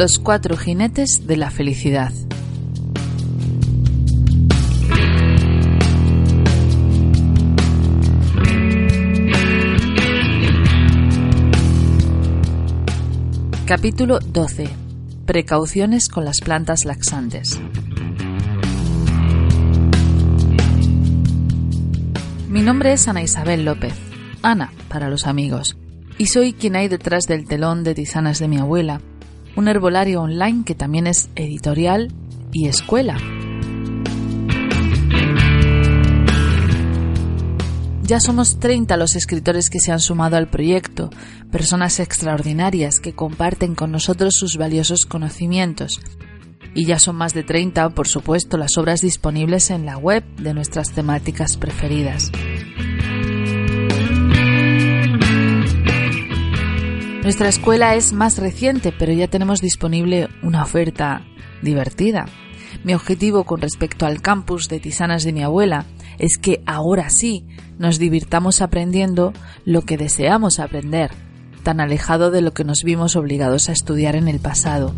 Los cuatro jinetes de la felicidad. Capítulo 12. Precauciones con las plantas laxantes. Mi nombre es Ana Isabel López, Ana para los amigos, y soy quien hay detrás del telón de tisanas de mi abuela, un herbolario online que también es editorial y escuela. Ya somos 30 los escritores que se han sumado al proyecto, personas extraordinarias que comparten con nosotros sus valiosos conocimientos. Y ya son más de 30, por supuesto, las obras disponibles en la web de nuestras temáticas preferidas. Nuestra escuela es más reciente, pero ya tenemos disponible una oferta divertida. Mi objetivo con respecto al campus de Tisanas de mi abuela es que ahora sí nos divirtamos aprendiendo lo que deseamos aprender, tan alejado de lo que nos vimos obligados a estudiar en el pasado.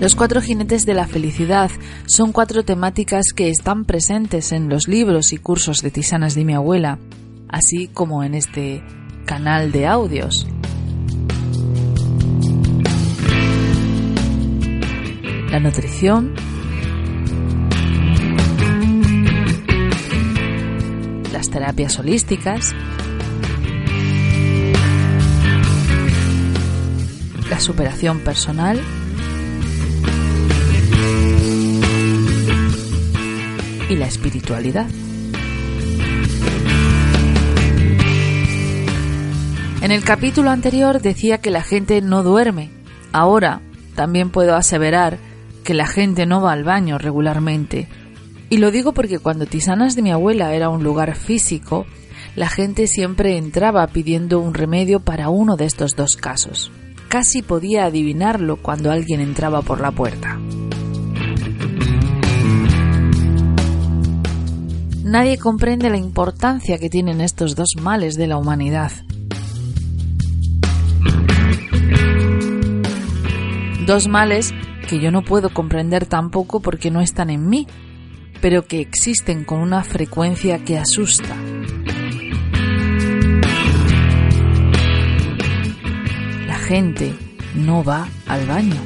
Los cuatro jinetes de la felicidad son cuatro temáticas que están presentes en los libros y cursos de tisanas de mi abuela, así como en este canal de audios. La nutrición, las terapias holísticas, la superación personal, y la espiritualidad. En el capítulo anterior decía que la gente no duerme. Ahora también puedo aseverar que la gente no va al baño regularmente. Y lo digo porque cuando Tisanas de mi abuela era un lugar físico, la gente siempre entraba pidiendo un remedio para uno de estos dos casos. Casi podía adivinarlo cuando alguien entraba por la puerta. Nadie comprende la importancia que tienen estos dos males de la humanidad. Dos males que yo no puedo comprender tampoco porque no están en mí, pero que existen con una frecuencia que asusta. La gente no va al baño.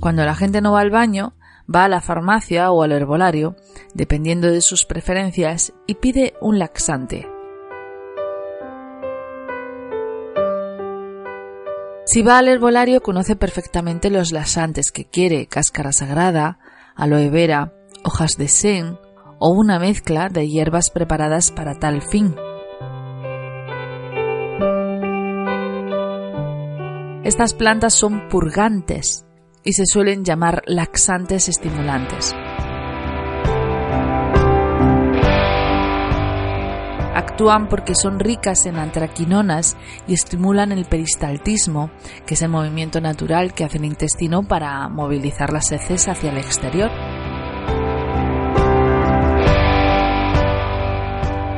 Cuando la gente no va al baño, va a la farmacia o al herbolario, dependiendo de sus preferencias, y pide un laxante, Si va al herbolario conoce perfectamente los laxantes que quiere, cáscara sagrada, aloe vera, hojas de sen o una mezcla de hierbas preparadas para tal fin. Estas plantas son purgantes y se suelen llamar laxantes estimulantes. Actúan porque son ricas en antraquinonas y estimulan el peristaltismo, que es el movimiento natural que hace el intestino para movilizar las heces hacia el exterior.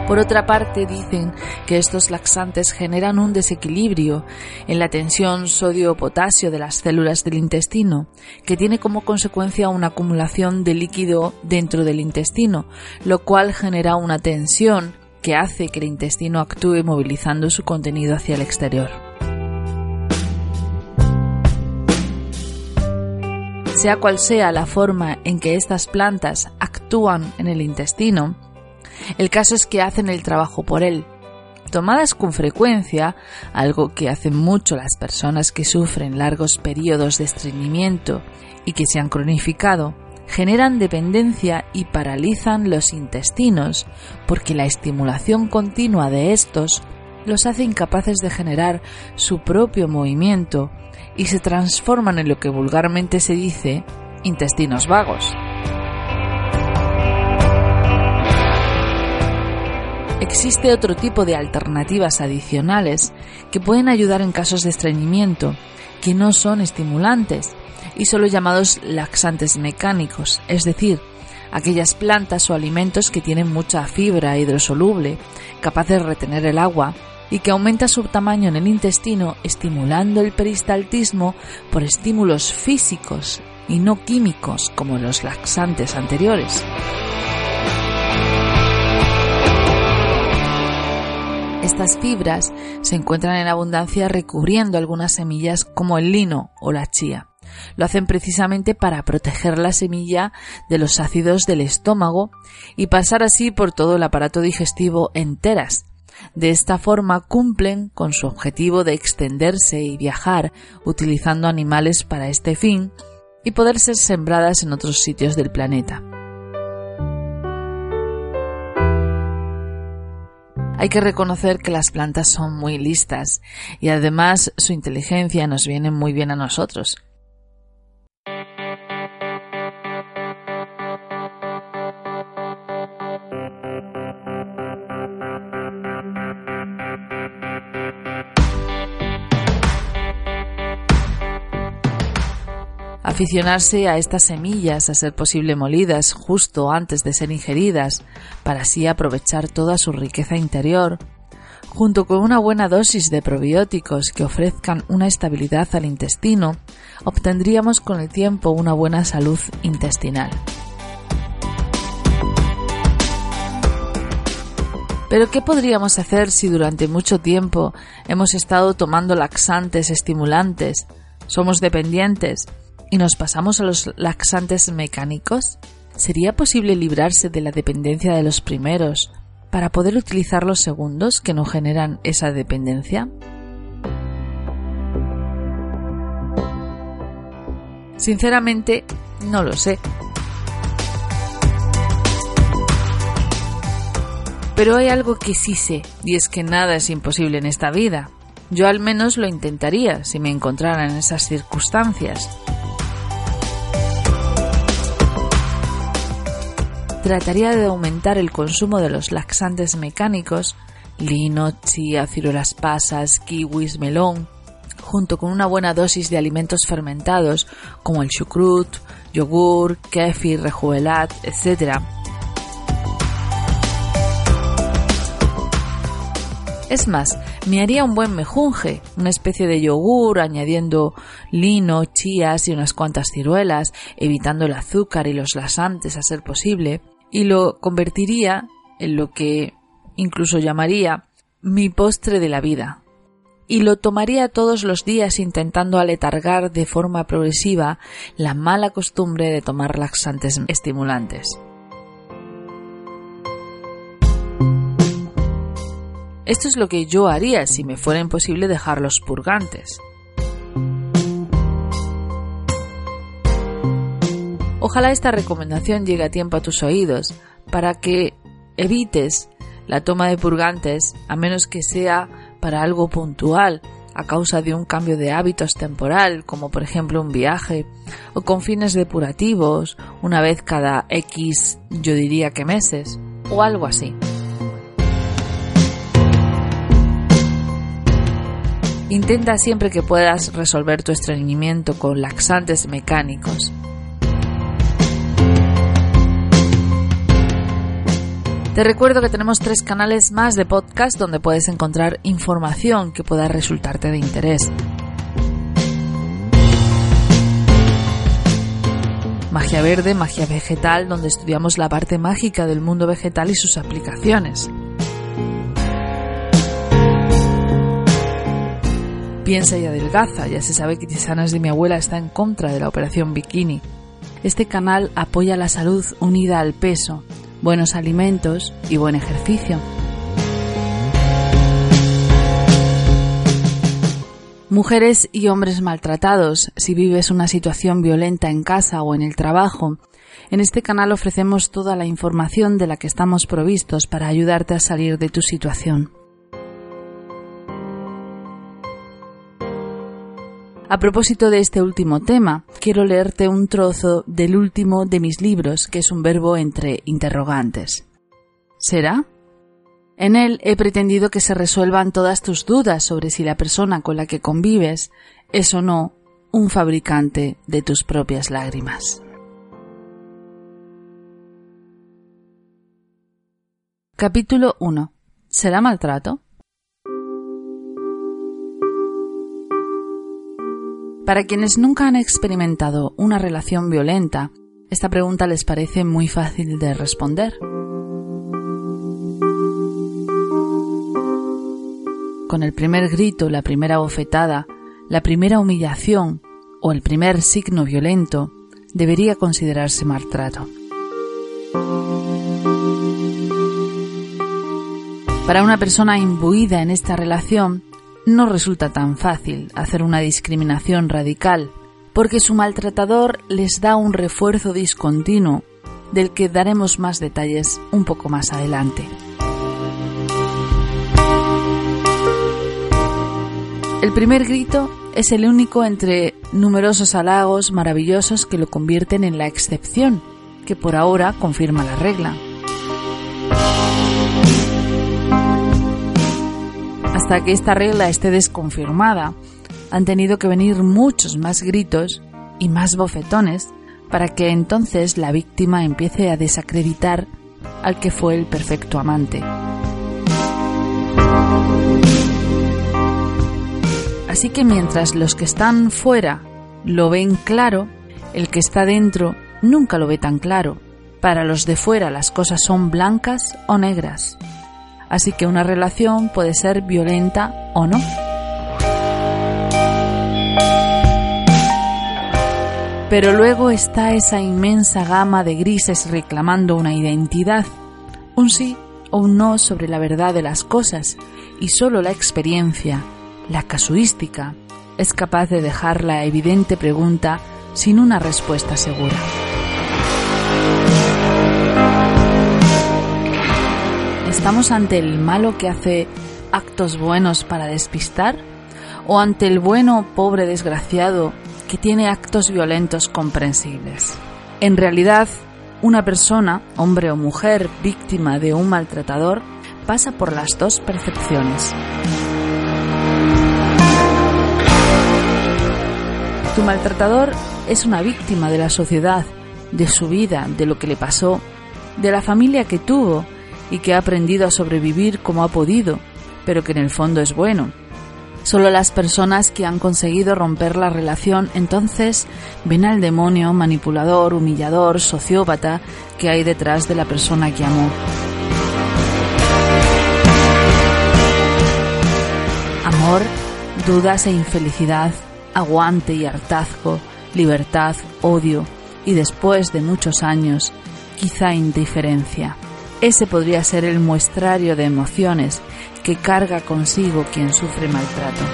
Por otra parte, dicen que estos laxantes generan un desequilibrio en la tensión sodio-potasio de las células del intestino, que tiene como consecuencia una acumulación de líquido dentro del intestino, lo cual genera una tensión que hace que el intestino actúe movilizando su contenido hacia el exterior. Sea cual sea la forma en que estas plantas actúan en el intestino, el caso es que hacen el trabajo por él. Tomadas con frecuencia, algo que hacen mucho las personas que sufren largos periodos de estreñimiento y que se han cronificado, generan dependencia y paralizan los intestinos, porque la estimulación continua de estos los hace incapaces de generar su propio movimiento y se transforman en lo que vulgarmente se dice intestinos vagos. Existe otro tipo de alternativas adicionales que pueden ayudar en casos de estreñimiento, que no son estimulantes y son los llamados laxantes mecánicos, es decir, aquellas plantas o alimentos que tienen mucha fibra hidrosoluble, capaces de retener el agua y que aumenta su tamaño en el intestino estimulando el peristaltismo por estímulos físicos y no químicos como los laxantes anteriores. Estas fibras se encuentran en abundancia recubriendo algunas semillas como el lino o la chía. Lo hacen precisamente para proteger la semilla de los ácidos del estómago y pasar así por todo el aparato digestivo enteras. De esta forma cumplen con su objetivo de extenderse y viajar utilizando animales para este fin y poder ser sembradas en otros sitios del planeta. Hay que reconocer que las plantas son muy listas y además su inteligencia nos viene muy bien a nosotros. Aficionarse a estas semillas, a ser posible molidas justo antes de ser ingeridas, para así aprovechar toda su riqueza interior, junto con una buena dosis de probióticos que ofrezcan una estabilidad al intestino, obtendríamos con el tiempo una buena salud intestinal. Pero ¿qué podríamos hacer si durante mucho tiempo hemos estado tomando laxantes estimulantes, somos dependientes y nos pasamos a los laxantes mecánicos? ¿Sería posible librarse de la dependencia de los primeros para poder utilizar los segundos que no generan esa dependencia? Sinceramente, no lo sé. Pero hay algo que sí sé, y es que nada es imposible en esta vida. Yo al menos lo intentaría si me encontrara en esas circunstancias. Trataría de aumentar el consumo de los laxantes mecánicos, lino, chía, ciruelas pasas, kiwis, melón, junto con una buena dosis de alimentos fermentados como el chucrut, yogur, kefir, rejuvelat, etc. Es más, me haría un buen mejunje, una especie de yogur añadiendo lino, chías y unas cuantas ciruelas, evitando el azúcar y los lasantes a ser posible, y lo convertiría en lo que incluso llamaría mi postre de la vida. Y lo tomaría todos los días intentando aletargar de forma progresiva la mala costumbre de tomar laxantes estimulantes. Esto es lo que yo haría si me fuera imposible dejar los purgantes. Ojalá esta recomendación llegue a tiempo a tus oídos para que evites la toma de purgantes a menos que sea para algo puntual a causa de un cambio de hábitos temporal, como por ejemplo un viaje, o con fines depurativos, una vez cada X, yo diría que meses, o algo así. Intenta siempre que puedas resolver tu estreñimiento con laxantes mecánicos. Te recuerdo que tenemos tres canales más de podcast donde puedes encontrar información que pueda resultarte de interés. Magia Verde, Magia Vegetal, donde estudiamos la parte mágica del mundo vegetal y sus aplicaciones. Piensa y adelgaza, ya se sabe que Tisanas de mi abuela está en contra de la operación bikini. Este canal apoya la salud unida al peso, buenos alimentos y buen ejercicio. Mujeres y hombres maltratados, si vives una situación violenta en casa o en el trabajo, en este canal ofrecemos toda la información de la que estamos provistos para ayudarte a salir de tu situación. A propósito de este último tema, quiero leerte un trozo del último de mis libros, que es un verbo entre interrogantes. ¿Será? En él he pretendido que se resuelvan todas tus dudas sobre si la persona con la que convives es o no un fabricante de tus propias lágrimas. Capítulo 1. ¿Será maltrato? Para quienes nunca han experimentado una relación violenta, esta pregunta les parece muy fácil de responder. Con el primer grito, la primera bofetada, la primera humillación o el primer signo violento, debería considerarse maltrato. Para una persona imbuida en esta relación, no resulta tan fácil hacer una discriminación radical, porque su maltratador les da un refuerzo discontinuo, del que daremos más detalles un poco más adelante. El primer grito es el único entre numerosos halagos maravillosos que lo convierten en la excepción, que por ahora confirma la regla. Hasta que esta regla esté desconfirmada, han tenido que venir muchos más gritos y más bofetones para que entonces la víctima empiece a desacreditar al que fue el perfecto amante. Así que mientras los que están fuera lo ven claro, el que está dentro nunca lo ve tan claro. Para los de fuera las cosas son blancas o negras, así que una relación puede ser violenta o no. Pero luego está esa inmensa gama de grises reclamando una identidad, un sí o un no sobre la verdad de las cosas, y solo la experiencia, la casuística, es capaz de dejar la evidente pregunta sin una respuesta segura. ¿Estamos ante el malo que hace actos buenos para despistar? ¿O ante el bueno pobre desgraciado que tiene actos violentos comprensibles? En realidad, una persona, hombre o mujer, víctima de un maltratador, pasa por las dos percepciones. Tu maltratador es una víctima de la sociedad, de su vida, de lo que le pasó, de la familia que tuvo y que ha aprendido a sobrevivir como ha podido, pero que en el fondo es bueno. Solo las personas que han conseguido romper la relación entonces ven al demonio manipulador, humillador, sociópata que hay detrás de la persona que amó. Amor, dudas e infelicidad, aguante y hartazgo, libertad, odio y después de muchos años, quizá indiferencia. Ese podría ser el muestrario de emociones que carga consigo quien sufre maltrato.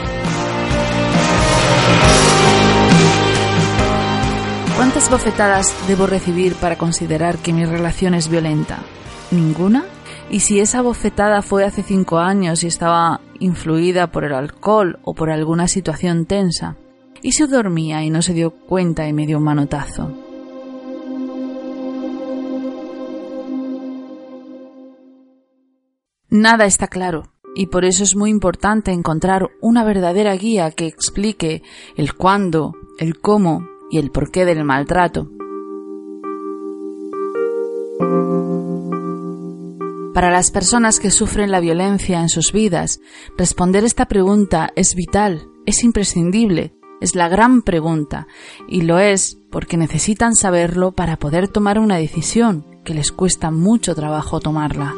¿Cuántas bofetadas debo recibir para considerar que mi relación es violenta? ¿Ninguna? ¿Y si esa bofetada fue hace cinco años y estaba influida por el alcohol o por alguna situación tensa? ¿Y si dormía y no se dio cuenta y me dio un manotazo? Nada está claro, y por eso es muy importante encontrar una verdadera guía que explique el cuándo, el cómo y el porqué del maltrato. Para las personas que sufren la violencia en sus vidas, responder esta pregunta es vital, es imprescindible, es la gran pregunta, y lo es porque necesitan saberlo para poder tomar una decisión que les cuesta mucho trabajo tomarla.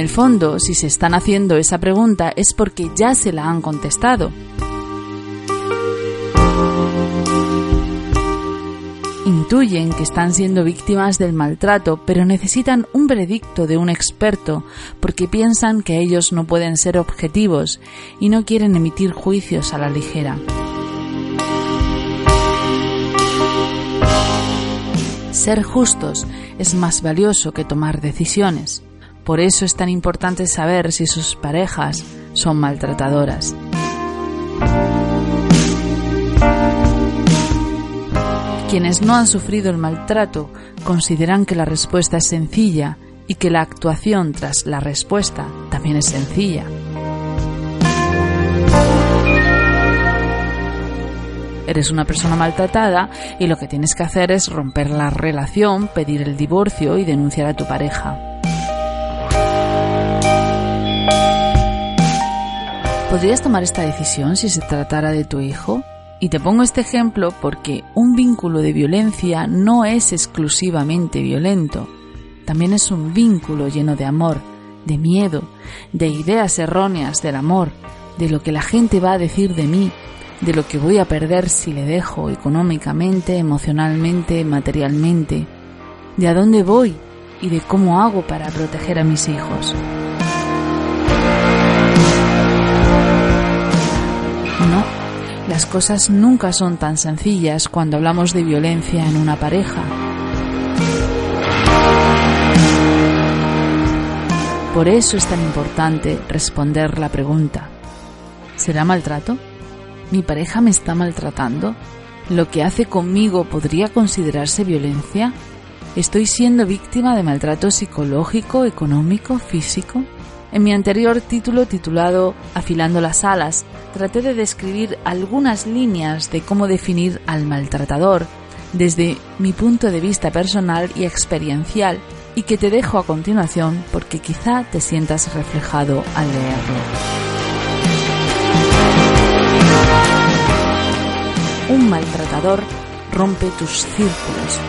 El fondo, si se están haciendo esa pregunta es porque ya se la han contestado. Intuyen que están siendo víctimas del maltrato, pero necesitan un veredicto de un experto porque piensan que ellos no pueden ser objetivos y no quieren emitir juicios a la ligera. Ser justos es más valioso que tomar decisiones. Por eso es tan importante saber si sus parejas son maltratadoras. Quienes no han sufrido el maltrato consideran que la respuesta es sencilla y que la actuación tras la respuesta también es sencilla. Eres una persona maltratada y lo que tienes que hacer es romper la relación, pedir el divorcio y denunciar a tu pareja. ¿Podrías tomar esta decisión si se tratara de tu hijo? Y te pongo este ejemplo porque un vínculo de violencia no es exclusivamente violento, también es un vínculo lleno de amor, de miedo, de ideas erróneas del amor, de lo que la gente va a decir de mí, de lo que voy a perder si le dejo económicamente, emocionalmente, materialmente, de a dónde voy y de cómo hago para proteger a mis hijos. Las cosas nunca son tan sencillas cuando hablamos de violencia en una pareja. Por eso es tan importante responder la pregunta. ¿Será maltrato? ¿Mi pareja me está maltratando? ¿Lo que hace conmigo podría considerarse violencia? ¿Estoy siendo víctima de maltrato psicológico, económico, físico? En mi anterior título titulado Afilando las alas, traté de describir algunas líneas de cómo definir al maltratador desde mi punto de vista personal y experiencial y que te dejo a continuación porque quizá te sientas reflejado al leerlo. Un maltratador rompe tus círculos,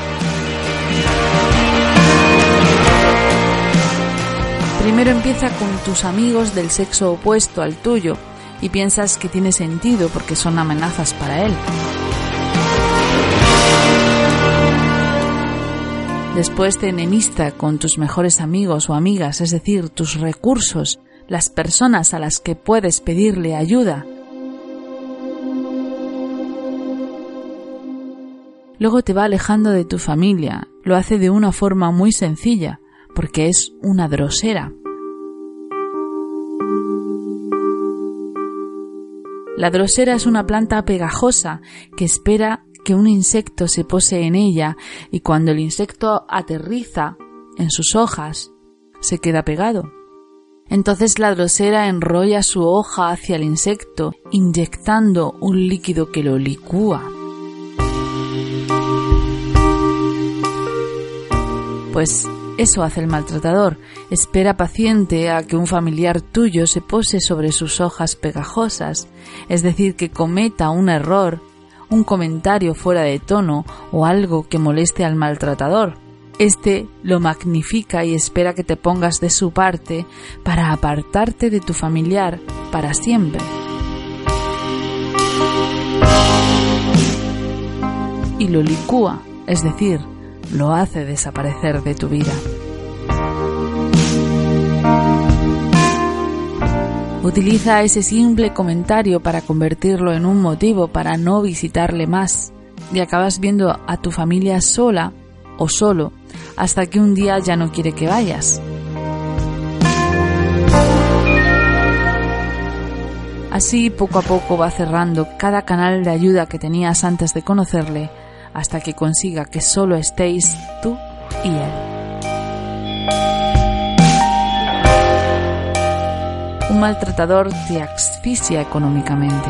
Primero empieza con tus amigos del sexo opuesto al tuyo y piensas que tiene sentido porque son amenazas para él. Después te enemista con tus mejores amigos o amigas, es decir, tus recursos, las personas a las que puedes pedirle ayuda. Luego te va alejando de tu familia, lo hace de una forma muy sencilla, porque es una drosera. La drosera es una planta pegajosa que espera que un insecto se pose en ella y cuando el insecto aterriza en sus hojas se queda pegado. Entonces la drosera enrolla su hoja hacia el insecto, inyectando un líquido que lo licúa. Pues eso hace el maltratador. Espera paciente a que un familiar tuyo se pose sobre sus hojas pegajosas, es decir, que cometa un error, un comentario fuera de tono o algo que moleste al maltratador. Este lo magnifica y espera que te pongas de su parte para apartarte de tu familiar para siempre. Y lo licúa, es decir, lo hace desaparecer de tu vida. Utiliza ese simple comentario para convertirlo en un motivo para no visitarle más y acabas viendo a tu familia sola o solo hasta que un día ya no quiere que vayas. Así poco a poco va cerrando cada canal de ayuda que tenías antes de conocerle hasta que consiga que solo estéis tú y él. Un maltratador te asfixia económicamente.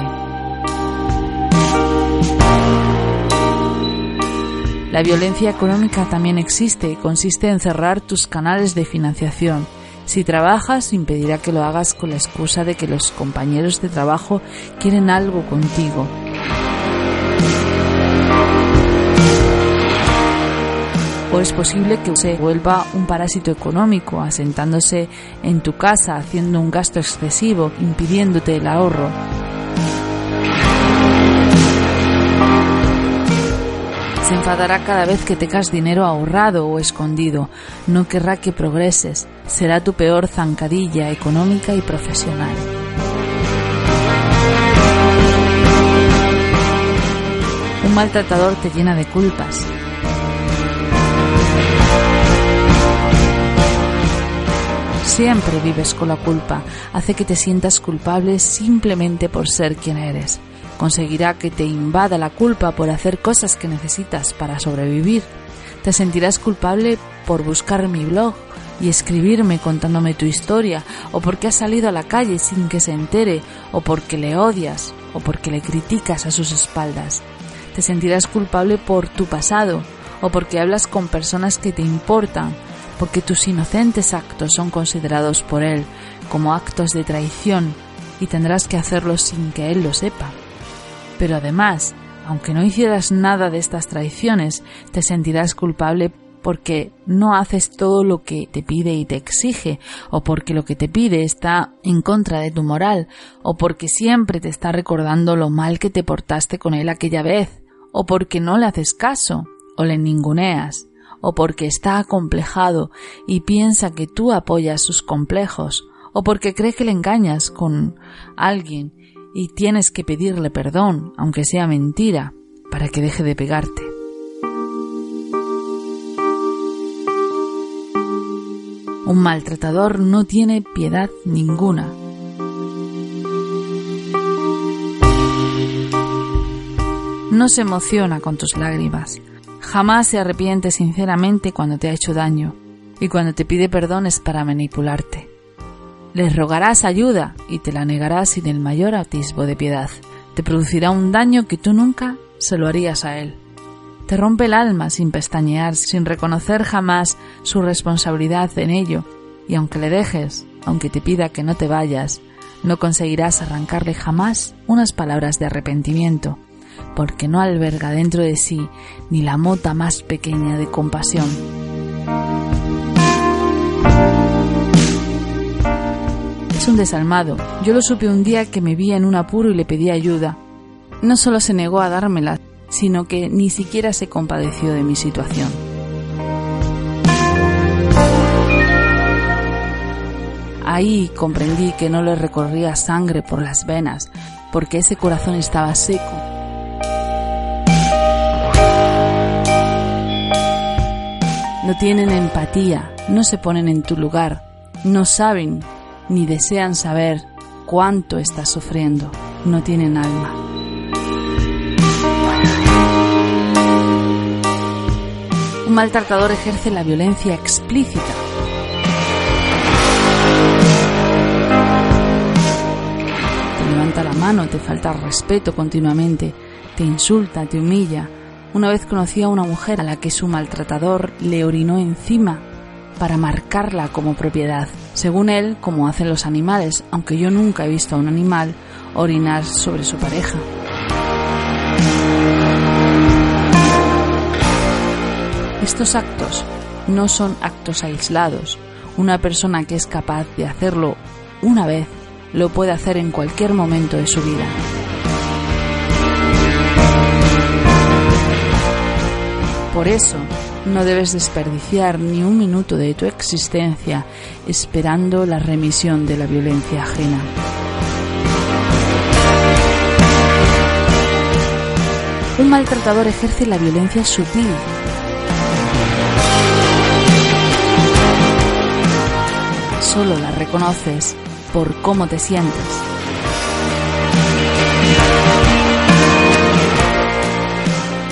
La violencia económica también existe y consiste en cerrar tus canales de financiación. Si trabajas, impedirá que lo hagas con la excusa de que los compañeros de trabajo quieren algo contigo. O es posible que se vuelva un parásito económico, asentándose en tu casa, haciendo un gasto excesivo, impidiéndote el ahorro. Se enfadará cada vez que tengas dinero ahorrado o escondido. No querrá que progreses. Será tu peor zancadilla económica y profesional. Un maltratador te llena de culpas. Siempre vives con la culpa. Hace que te sientas culpable simplemente por ser quien eres conseguirá que te invada la culpa por hacer cosas que necesitas para sobrevivir. Te sentirás culpable por buscar mi blog y escribirme contándome tu historia, o porque has salido a la calle sin que se entere, o porque le odias, o porque le criticas a sus espaldas. Te sentirás culpable por tu pasado, o porque hablas con personas que te importan, porque tus inocentes actos son considerados por él como actos de traición y tendrás que hacerlos sin que él lo sepa. Pero además, aunque no hicieras nada de estas traiciones, te sentirás culpable porque no haces todo lo que te pide y te exige, o porque lo que te pide está en contra de tu moral, o porque siempre te está recordando lo mal que te portaste con él aquella vez, o porque no le haces caso, o le ninguneas, o porque está acomplejado y piensa que tú apoyas sus complejos, o porque cree que le engañas con alguien y tienes que pedirle perdón, aunque sea mentira, para que deje de pegarte. Un maltratador no tiene piedad ninguna. No se emociona con tus lágrimas. Jamás se arrepiente sinceramente cuando te ha hecho daño y cuando te pide perdón es para manipularte. Les rogarás ayuda y te la negarás sin el mayor atisbo de piedad. Te producirá un daño que tú nunca se lo harías a él. Te rompe el alma sin pestañear, sin reconocer jamás su responsabilidad en ello, y aunque le dejes, aunque te pida que no te vayas, no conseguirás arrancarle jamás unas palabras de arrepentimiento, porque no alberga dentro de sí ni la mota más pequeña de compasión. Es un desalmado. Yo lo supe un día que me vi en un apuro y le pedí ayuda. No solo se negó a dármela, sino que ni siquiera se compadeció de mi situación. Ahí comprendí que no le recorría sangre por las venas, porque ese corazón estaba seco. No tienen empatía, no se ponen en tu lugar, no saben ni desean saber cuánto estás sufriendo. No tienen alma. Un maltratador ejerce la violencia explícita. Te levanta la mano, te falta respeto continuamente, te insulta, te humilla. Una vez conocí a una mujer a la que su maltratador le orinó encima para marcarla como propiedad, según él, como hacen los animales, aunque yo nunca he visto a un animal orinar sobre su pareja. Estos actos no son actos aislados. Una persona que es capaz de hacerlo una vez lo puede hacer en cualquier momento de su vida. Por eso, no debes desperdiciar ni un minuto de tu existencia esperando la remisión de la violencia ajena. Un maltratador ejerce la violencia sutil. Solo la reconoces por cómo te sientes.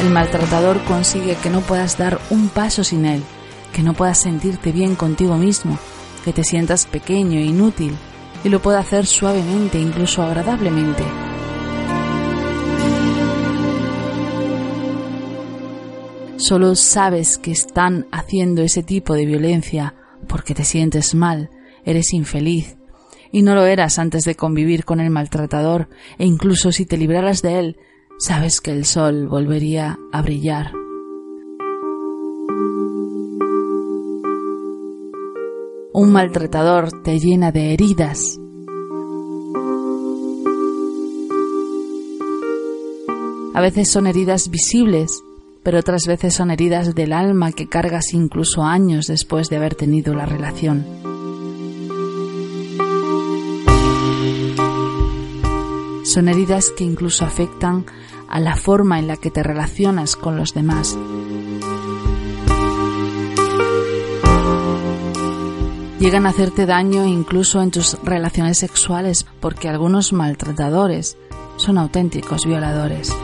El maltratador consigue que no puedas dar un paso sin él, que no puedas sentirte bien contigo mismo, que te sientas pequeño e inútil, y lo puede hacer suavemente, incluso agradablemente. Solo sabes que están haciendo ese tipo de violencia porque te sientes mal, eres infeliz, y no lo eras antes de convivir con el maltratador, e incluso si te libraras de él, sabes que el sol volvería a brillar. Un maltratador te llena de heridas. A veces son heridas visibles, pero otras veces son heridas del alma que cargas incluso años después de haber tenido la relación. Son heridas que incluso afectan a la forma en la que te relacionas con los demás. Llegan a hacerte daño incluso en tus relaciones sexuales porque algunos maltratadores son auténticos violadores.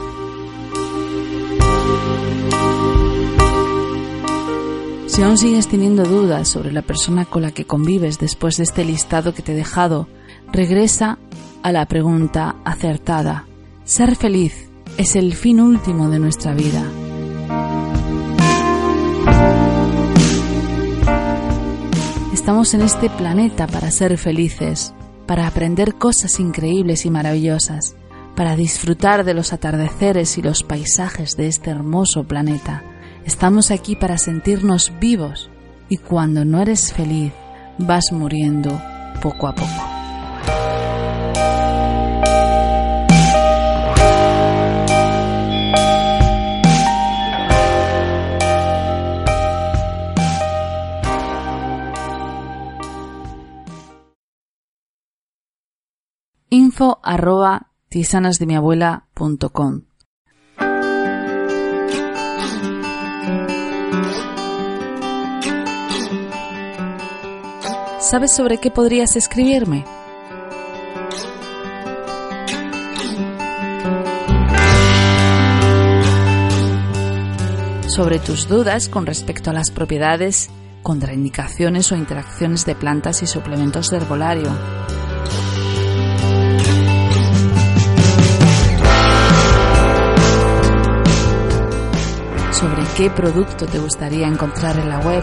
Si aún sigues teniendo dudas sobre la persona con la que convives después de este listado que te he dejado, regresa a la pregunta acertada. Ser feliz es el fin último de nuestra vida. Estamos en este planeta para ser felices, para aprender cosas increíbles y maravillosas, para disfrutar de los atardeceres y los paisajes de este hermoso planeta. Estamos aquí para sentirnos vivos y cuando no eres feliz vas muriendo poco a poco. Info ¿Sabes sobre qué podrías escribirme? Sobre tus dudas con respecto a las propiedades, contraindicaciones o interacciones de plantas y suplementos de herbolario sobre qué producto te gustaría encontrar en la web.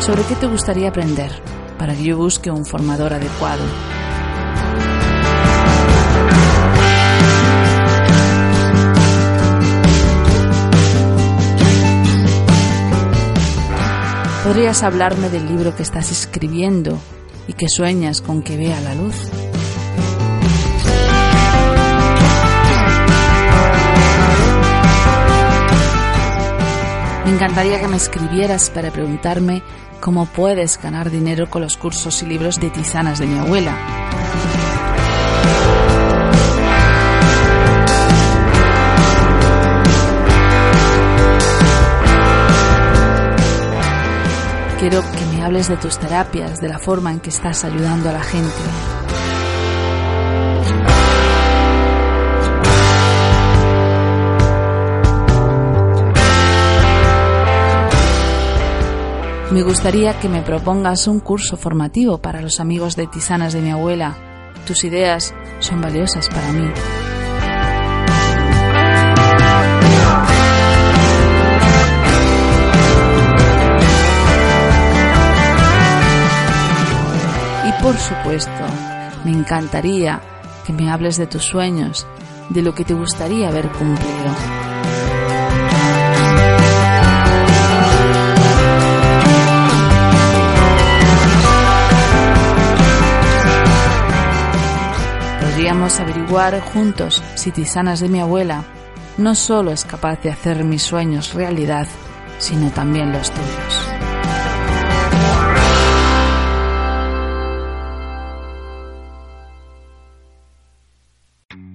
Sobre qué te gustaría aprender para que yo busque un formador adecuado. Podrías hablarme del libro que estás escribiendo y que sueñas con que vea la luz. Me encantaría que me escribieras para preguntarme cómo puedes ganar dinero con los cursos y libros de tisanas de mi abuela. Quiero que hables de tus terapias, de la forma en que estás ayudando a la gente. Me gustaría que me propongas un curso formativo para los amigos de Tisanas de mi abuela. Tus ideas son valiosas para mí. Por supuesto, me encantaría que me hables de tus sueños, de lo que te gustaría haber cumplido. Podríamos averiguar juntos si Tisanas de mi abuela no solo es capaz de hacer mis sueños realidad, sino también los tuyos.